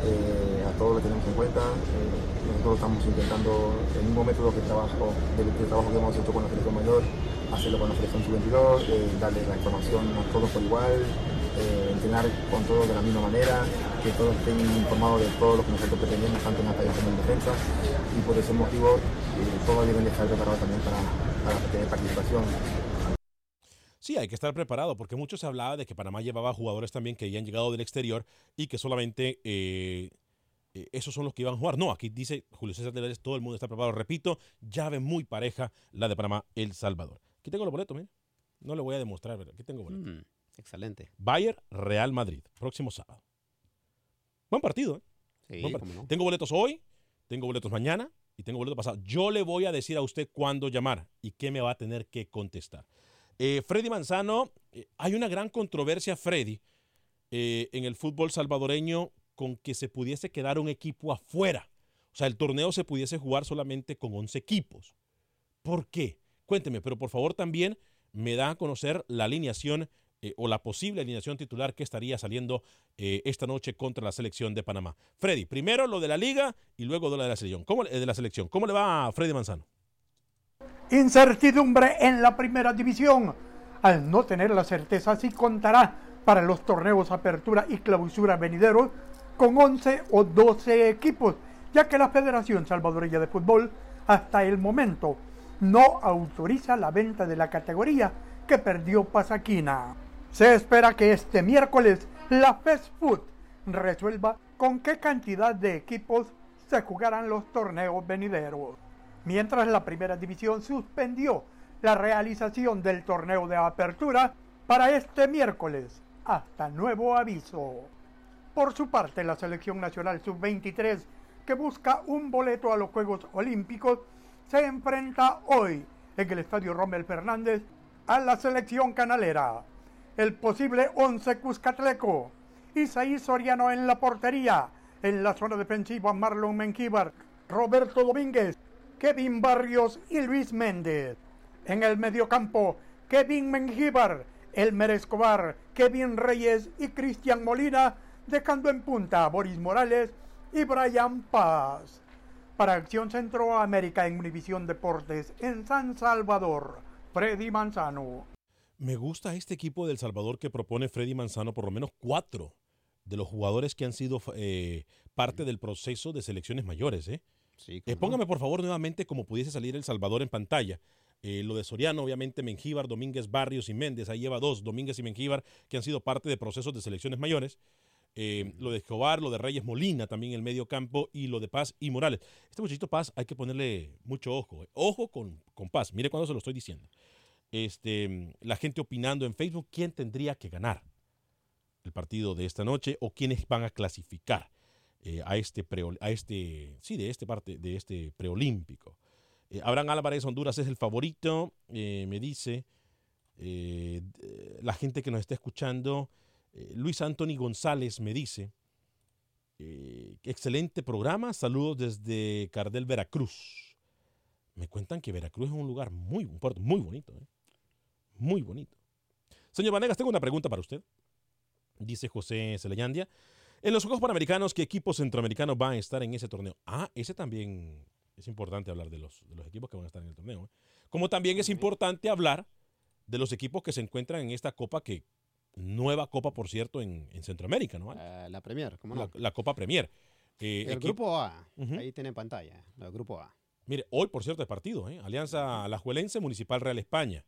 eh, a todos lo tenemos en cuenta. Eh, nosotros estamos intentando el mismo método que trabajo, del, trabajo que hemos hecho con la selección mayor, hacerlo con la selección sub-22, eh, darle la información a todos por igual, entrenar con todos de la misma manera, que todos estén informados de todo lo que nosotros pretendemos, tanto en ataque como en defensa, y por ese motivo todos deben estar preparados también para, para tener participación. Sí, hay que estar preparado, porque mucho se hablaba de que Panamá llevaba jugadores también que habían llegado del exterior y que solamente eh, eh, esos son los que iban a jugar. No, aquí dice Julio César Vélez, todo el mundo está preparado. Repito, llave muy pareja la de Panamá, El Salvador. Aquí tengo los boletos, mire. No le voy a demostrar, pero aquí tengo boletos. Mm, excelente. Bayern, Real Madrid, próximo sábado. Buen partido, ¿eh? Sí, Tengo boletos hoy, tengo boletos mañana y tengo boletos pasado. Yo le voy a decir a usted cuándo llamar y qué me va a tener que contestar. Eh, Freddy Manzano, eh, hay una gran controversia, Freddy, eh, en el fútbol salvadoreño con que se pudiese quedar un equipo afuera. O sea, el torneo se pudiese jugar solamente con 11 equipos. ¿Por qué? Cuénteme, pero por favor también me da a conocer la alineación o la posible alineación titular que estaría saliendo esta noche contra la selección de Panamá. Freddy, primero lo de la liga y luego lo de la selección. ¿Cómo, de la selección. ¿Cómo le va a Freddy Manzano? Incertidumbre en la primera división. Al no tener la certeza si contará para los torneos Apertura y Clausura venideros con 11 o 12 equipos, ya que la Federación Salvadoreña de Fútbol hasta el momento no autoriza la venta de la categoría que perdió Pasaquina. Se espera que este miércoles la Fast Food resuelva con qué cantidad de equipos se jugarán los torneos venideros mientras la primera división suspendió la realización del torneo de apertura para este miércoles, hasta nuevo aviso. Por su parte, la selección nacional sub-23, que busca un boleto a los Juegos Olímpicos, se enfrenta hoy en el Estadio Rommel Fernández a la selección canalera. El posible once Cuscatleco, Isaí Soriano en la portería, en la zona defensiva Marlon Menquíbar, Roberto Domínguez, Kevin Barrios y Luis Méndez. En el mediocampo, Kevin Mengíbar, Elmer Escobar, Kevin Reyes y Cristian Molina, dejando en punta a Boris Morales y Brian Paz. Para Acción Centroamérica en Univisión Deportes en San Salvador, Freddy Manzano. Me gusta este equipo del Salvador que propone Freddy Manzano, por lo menos cuatro de los jugadores que han sido eh, parte del proceso de selecciones mayores. ¿eh? Eh, póngame por favor nuevamente como pudiese salir El Salvador en pantalla. Eh, lo de Soriano, obviamente, Mengíbar, Domínguez, Barrios y Méndez. Ahí lleva dos, Domínguez y Mengíbar, que han sido parte de procesos de selecciones mayores. Eh, lo de Escobar, lo de Reyes Molina también en el medio campo y lo de Paz y Morales. Este muchachito Paz hay que ponerle mucho ojo. Ojo con, con Paz. Mire cuando se lo estoy diciendo. Este, la gente opinando en Facebook quién tendría que ganar el partido de esta noche o quiénes van a clasificar. Eh, a este a este sí de este parte de este preolímpico. Eh, Abraham Álvarez Honduras es el favorito, eh, me dice la gente que nos está escuchando. Luis Anthony González me dice excelente programa, saludos desde Cardel, Veracruz. Me cuentan que Veracruz es un lugar muy, un puerto muy bonito, muy bonito. Señor Vanegas, tengo una pregunta para usted. Dice José Celeyandia. En los Juegos Panamericanos, ¿qué equipos centroamericanos van a estar en ese torneo? Ah, ese también es importante hablar de los, de los equipos que van a estar en el torneo. ¿eh? Como también es importante hablar de los equipos que se encuentran en esta copa que nueva copa, por cierto, en, Centroamérica, ¿no? Eh, la Premier, ¿cómo no? La, Copa Premier. Eh, el Grupo A, ahí tiene pantalla, el Grupo A. Mire, hoy, por cierto, es partido, ¿eh? Alianza Alajuelense Municipal Real España,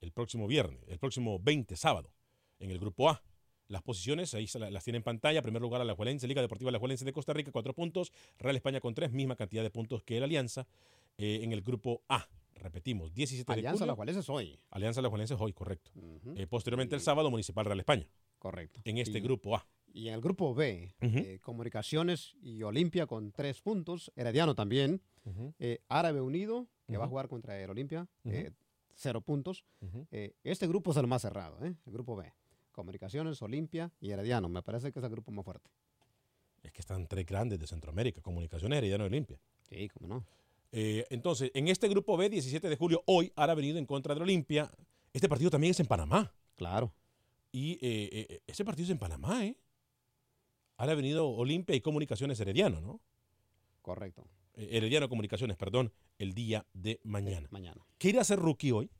el próximo viernes, el próximo 20, sábado, en el Grupo A. Las posiciones, ahí las tiene en pantalla. Primer lugar, a la Juelense, Liga Deportiva La Juelense de Costa Rica, cuatro puntos. Real España con tres, misma cantidad de puntos que el Alianza. Eh, en el grupo A, repetimos, 17 Alianza de La Juelense es hoy. Alianza La Juelense es hoy, correcto. Eh, posteriormente, el sábado, Municipal Real España. Correcto. En este grupo A. Y en el grupo B, eh, Comunicaciones y Olimpia con tres puntos. Herediano también. Árabe Unido, que va a jugar contra el Olimpia, cero puntos. este grupo es el más cerrado, el grupo B. Comunicaciones, Olimpia y Herediano. Me parece que es el grupo más fuerte. Es que están tres grandes de Centroamérica, Comunicaciones, Herediano y Olimpia. Sí, cómo no. entonces, en este grupo B, 17 de julio, hoy, Árabe Unido en contra de Olimpia. Este partido también es en Panamá. Claro. Y ese partido es en Panamá, ¿eh? Ahora ha venido Olimpia y Comunicaciones Herediano, ¿no? Correcto. Eh, Herediano Comunicaciones, perdón, el día de mañana. mañana. ¿Qué irá a hacer Rookie hoy?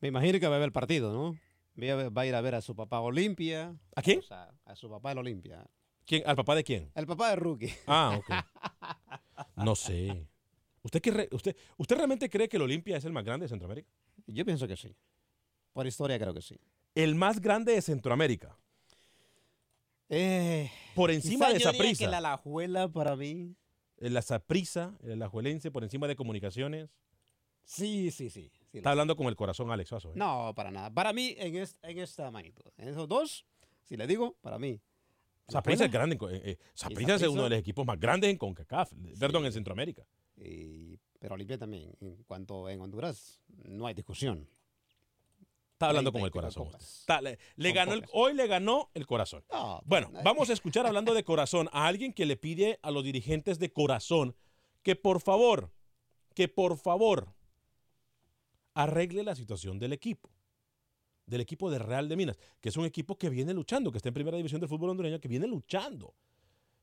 Me imagino que va a ver el partido, ¿no? Va a ir a ver a su papá Olimpia. ¿A quién? a su papá el Olimpia. ¿Quién? ¿Al papá de quién? El papá de Rookie. Ah, ok. No sé. ¿Usted, qué usted, ¿Usted realmente cree que el Olimpia es el más grande de Centroamérica? Yo pienso que sí. Por historia creo que sí. El más grande de Centroamérica. Eh, por encima de esa prisa. la Alajuela para mí. La Saprisa, el Alajuelense, por encima de comunicaciones. Sí, sí, sí. Está hablando con el corazón, Alex. ¿eh? No, para nada. Para mí, en, en esta magnitud. En esos dos, si le digo, para mí. Saprisa es grande. Eh, Saprisa es uno de los equipos más grandes en CONCACAF, perdón, en Centroamérica. pero Olimpia también. En cuanto en Honduras, no hay discusión. Está hablando con el corazón. le, ganó hoy le ganó el corazón. bueno, vamos a escuchar hablando de corazón a alguien que le pide a los dirigentes de corazón que por favor, que por favor arregle la situación del equipo. Del equipo de Real de Minas, que es un equipo que viene luchando, que está en primera división del fútbol hondureño, que viene luchando,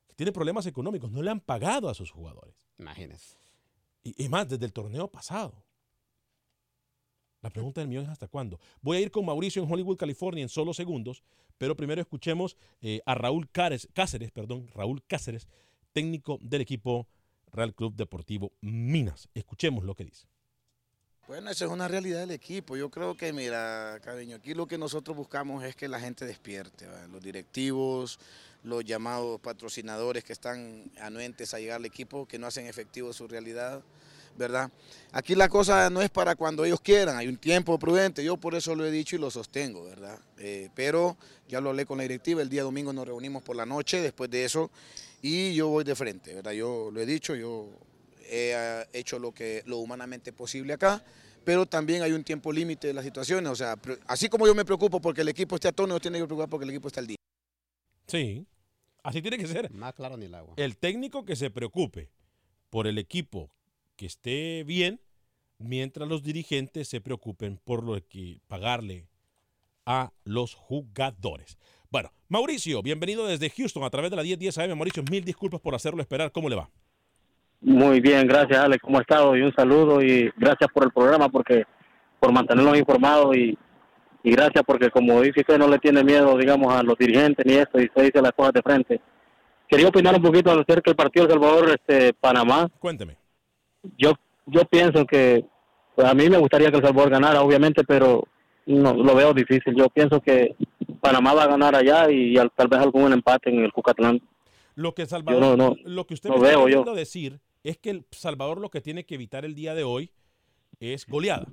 que tiene problemas económicos, no le han pagado a sus jugadores. Imagínense. Y, y más, desde el torneo pasado. La pregunta del mío es hasta cuándo. Voy a ir con Mauricio en Hollywood, California, en solo segundos, pero primero escuchemos eh, a Raúl Cáceres, perdón, Raúl Cáceres, técnico del equipo Real Club Deportivo Minas. Escuchemos lo que dice. Bueno, esa es una realidad del equipo. Yo creo que, mira, cariño, aquí lo que nosotros buscamos es que la gente despierte, los directivos, los llamados patrocinadores que están anuentes a llegar al equipo, que no hacen efectivo su realidad. ¿verdad? Aquí la cosa no es para cuando ellos quieran, hay un tiempo prudente, yo por eso lo he dicho y lo sostengo, ¿verdad? Eh, pero ya lo hablé con la directiva, el día domingo nos reunimos por la noche, después de eso, y yo voy de frente, ¿verdad? Yo lo he dicho, yo he ah, hecho lo, que, lo humanamente posible acá, pero también hay un tiempo límite de las situaciones, o sea, así como yo me preocupo porque el equipo esté a tono, yo tiene que preocupar porque el equipo está al día. Sí, así tiene que ser. Más claro ni el agua. El técnico que se preocupe por el equipo que esté bien, mientras los dirigentes se preocupen por lo que pagarle a los jugadores. Bueno, Mauricio, bienvenido desde Houston a través de la 1010 AM. Mauricio, mil disculpas por hacerlo esperar. ¿Cómo le va? Muy bien, gracias Alex. ¿Cómo ha estado? Y un saludo y gracias por el programa, porque por mantenernos informados y, y gracias porque como dice usted no le tiene miedo, digamos, a los dirigentes ni esto y usted dice las cosas de frente. Quería opinar un poquito acerca del partido de Salvador este, Panamá. Cuénteme yo yo pienso que pues, a mí me gustaría que El Salvador ganara, obviamente, pero no lo veo difícil. Yo pienso que Panamá va a ganar allá y, tal vez algún empate en el Cucatlán. Lo que Salvador, lo que usted me está queriendo decir es que El Salvador lo que tiene que evitar el día de hoy es goleada.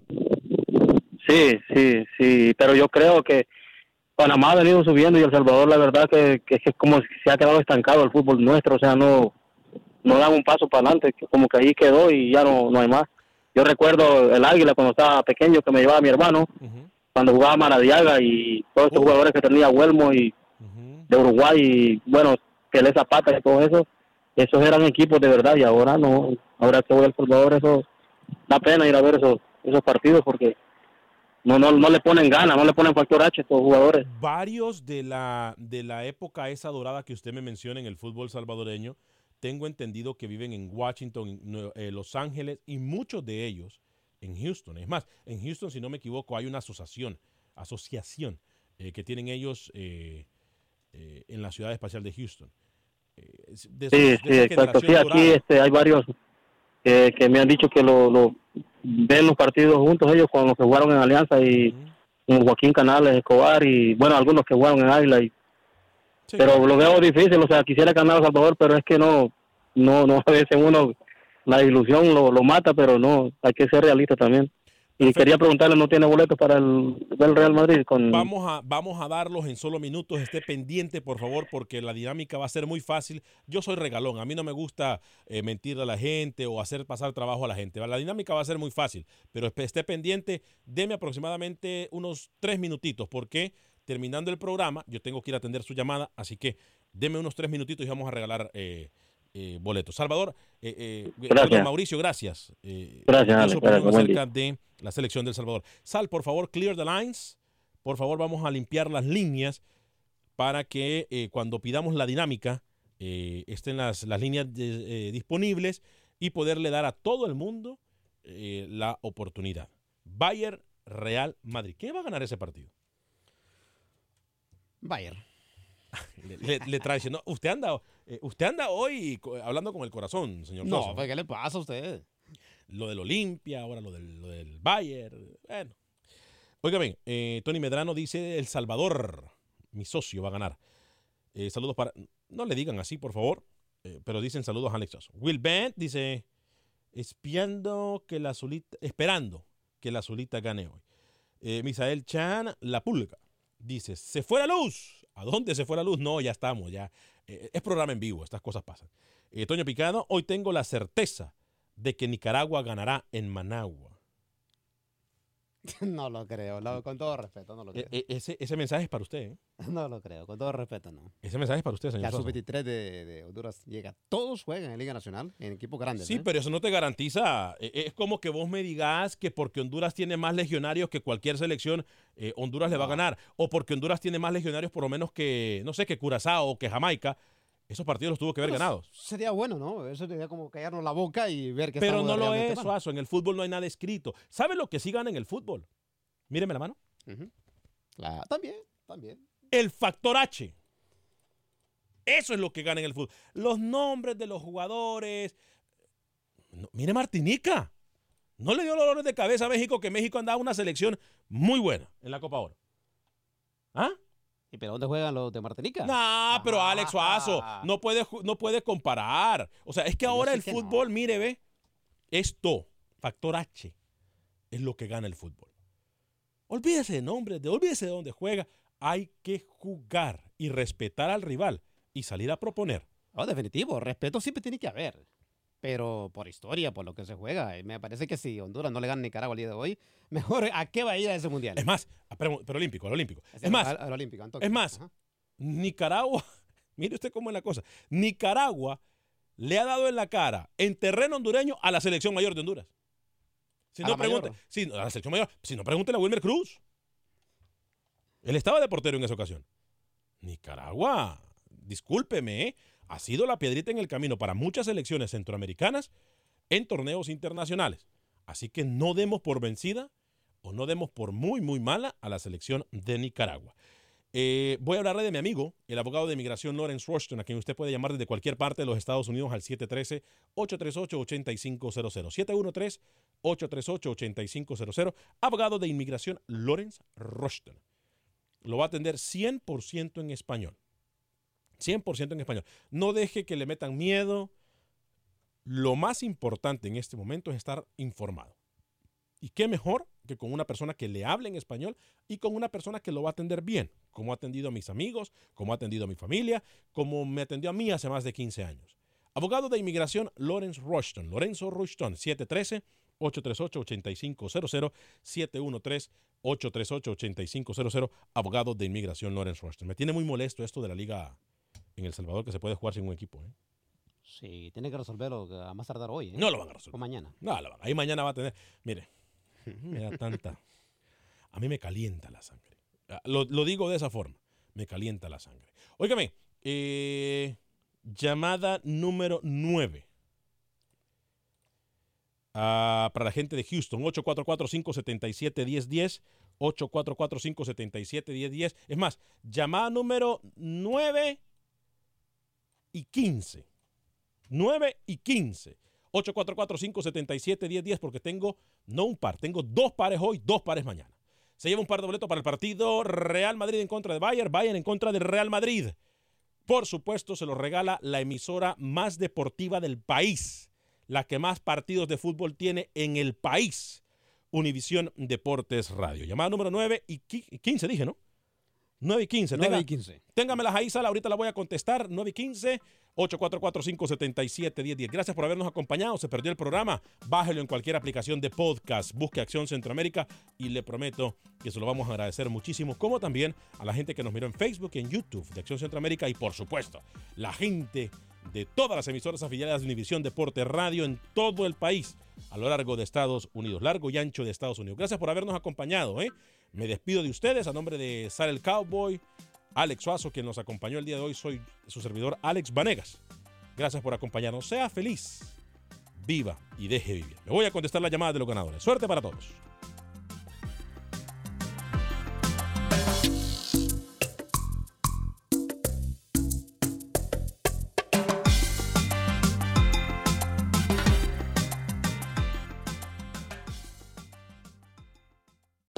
Sí, sí, sí, pero yo creo que Panamá ha venido subiendo y El Salvador la verdad que, que es como si se ha quedado estancado el fútbol nuestro, o sea, no no dan un paso para adelante, como que ahí quedó y ya no, no hay más. Yo recuerdo el Águila cuando estaba pequeño que me llevaba mi hermano, cuando jugaba Maradiaga y todos esos jugadores que tenía Huelmo y de Uruguay y bueno, Pelé Zapata y todo eso, esos eran equipos de verdad y ahora no, ahora que voy al Salvador eso da pena ir a ver esos, esos partidos porque no, no, no le ponen ganas, no le ponen factor H a estos jugadores. Varios de la, de la época esa dorada que usted me menciona en el fútbol salvadoreño, tengo entendido que viven en Washington, eh, Los Ángeles y muchos de ellos en Houston. Es más, en Houston, si no me equivoco, hay una asociación, asociación eh, que tienen ellos eh, en la ciudad espacial de Houston. Sí, sí, exacto. Sí, aquí este, hay varios que me han dicho que lo, ven los partidos juntos ellos cuando se jugaron en Alianza y Joaquín Canales, Escobar y bueno, algunos que jugaron en Águila y pero lo veo difícil, o sea, quisiera ganar a Salvador, pero es que no, no, no, a veces uno, la ilusión lo, lo mata, pero no, hay que ser realista también. Y quería preguntarle, ¿no tiene boletos para el, Real Madrid? Con... Vamos, a, vamos a darlos en solo minutos. Esté pendiente, por favor, porque la dinámica va a ser muy fácil. Yo soy regalón. A mí no me gusta eh, mentir a la gente o hacer pasar trabajo a la gente. La dinámica va a ser muy fácil, pero esté pendiente. Deme aproximadamente unos tres minutitos, porque terminando el programa, yo tengo que ir a atender su llamada. Así que deme unos tres minutitos y vamos a regalar. Eh, eh, boletos. Salvador, eh, eh Mauricio, gracias. Eh, gracias, acerca de la selección del Salvador. Sal, por favor, clear the lines. Por favor, vamos a limpiar las líneas para que cuando pidamos la dinámica estén las, las líneas disponibles y poderle dar a todo el mundo la oportunidad. Bayern Real Madrid. ¿Qué va a ganar ese partido? Bayern le, le, trae diciendo, usted anda, eh, usted anda hoy hablando con el corazón, señor No, pues, ¿qué le pasa a usted? Lo del Olimpia, ahora lo del, lo del Bayern. Bueno. Oiga bien, eh, Tony Medrano dice, El Salvador, mi socio, va a ganar. Eh, saludos para... No le digan así, por favor, pero dicen saludos a Alex Will Bent dice, espiando que la azulita, esperando que la azulita gane hoy. Misael Chan, La Pulga, dice, se fue la luz. ¿A dónde se fue la luz? No, ya estamos, ya. Eh, es programa en vivo, estas cosas pasan. Eh, Toño Picado, hoy tengo la certeza de que Nicaragua ganará en Managua. No lo creo, con todo respeto, no lo e, creo. E, ese, ese, mensaje es para usted. ¿eh? No lo creo, con todo respeto, no. Ese mensaje es para usted, señor. La sub-23 de, Honduras llega. Todos juegan en Liga Nacional, en equipos grandes. Sí, pero eso no te garantiza. E, es como que vos me digas que porque Honduras tiene más legionarios que cualquier selección, eh, Honduras le va a ganar. O porque Honduras tiene más legionarios por lo menos que, no sé, que Curazao o que Jamaica. Esos partidos los tuvo que haber ganado. Sería bueno, ¿no? Eso sería como callarnos la boca y ver que Pero no lo es, Suazo. En el fútbol no hay nada escrito. ¿Sabe lo que sí gana en el fútbol? Míreme la mano. también, también. El factor H. Eso es lo que gana en el fútbol. Los nombres de los jugadores. mire Martinica. No le dio dolores de cabeza a México que México andaba una selección muy buena en la Copa Oro. ¿Ah? ¿Y pero dónde juegan los de Martinica? No, pero Alex Suazo, no puede, no puede comparar. O sea, es que ahora el fútbol, mire, ve, esto, factor H, es lo que gana el fútbol. Olvídese de nombres, de, olvídese de dónde juega. Hay que jugar y respetar al rival y salir a proponer. Oh, definitivo, respeto siempre tiene que haber. Pero por historia, por lo que se juega, me parece que si Honduras no le gana a Nicaragua el día de hoy, mejor ¿a qué va a ir a ese mundial? Es más, pero, olímpico, al olímpico. Es, más, al, olímpico, es más, Nicaragua, mire usted cómo es la cosa. Nicaragua le ha dado en la cara en terreno hondureño a la selección mayor de Honduras. Si no, pregunte, si, a la selección mayor. Si no, pregúntele a Wilmer Cruz. Él estaba de portero en esa ocasión. Nicaragua, discúlpeme, ¿eh? Ha sido la piedrita en el camino para muchas selecciones centroamericanas en torneos internacionales. Así que no demos por vencida o no demos por muy, muy mala a la selección de Nicaragua. Eh, voy a hablarle de mi amigo, el abogado de inmigración Lawrence Rushton, a quien usted puede llamar desde cualquier parte de los Estados Unidos al 713-838-8500. 713-838-8500. Abogado de inmigración Lawrence Rushton. Lo va a atender 100% en español. 100% en español. No deje que le metan miedo. Lo más importante en este momento es estar informado. ¿Y qué mejor que con una persona que le hable en español y con una persona que lo va a atender bien, como ha atendido a mis amigos, como ha atendido a mi familia, como me atendió a mí hace más de 15 años? Abogado de inmigración Lawrence Rushton, Lorenzo Rushton, 713-838-8500, 713-838-8500, abogado de inmigración Lawrence Rushton. Me tiene muy molesto esto de la liga en El Salvador que se puede jugar sin un equipo. ¿eh? Sí, tiene que resolverlo a más tardar hoy. ¿eh? No lo van a resolver. O mañana. No, lo van. Ahí mañana va a tener. Mire, me da tanta. A mí me calienta la sangre. Ah, lo, digo de esa forma. Me calienta la sangre. Óigame, eh, llamada número 9. Ah, para la gente de Houston, 844-577-1010. 844-577-1010. Es más, llamada número 9 y 15. 9 y 15. 844-577-1010 porque tengo no un par, tengo dos pares hoy, dos pares mañana. Se lleva un par de boletos para el partido Real Madrid en contra de Bayern, Bayern en contra de Real Madrid. Por supuesto, se lo regala la emisora más deportiva del país, la que más partidos de fútbol tiene en el país. Univisión Deportes Radio. Llamada número 9 y 15, dije, ¿no? 9 y 15. 9 y 15. Téngamelas ahí, Sala. Ahorita la voy a contestar. 9 y 15. 844-577-1010. Gracias por habernos acompañado. Se perdió el programa. Bájelo en cualquier aplicación de podcast. Busque Acción Centroamérica y le prometo que se lo vamos a agradecer muchísimo. Como también a la gente que nos miró en Facebook y en YouTube de Acción Centroamérica y por supuesto la gente de todas las emisoras afiliadas de Univisión Deporte Radio en todo el país a lo largo de Estados Unidos, largo y ancho de Estados Unidos. Gracias por habernos acompañado. ¿eh? Me despido de ustedes a nombre de Sara el Cowboy, Alex Suazo, quien nos acompañó el día de hoy. Soy su servidor Alex Vanegas. Gracias por acompañarnos. Sea feliz, viva y deje vivir. Le voy a contestar la llamada de los ganadores. Suerte para todos.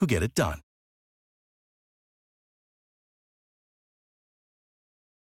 who get it done.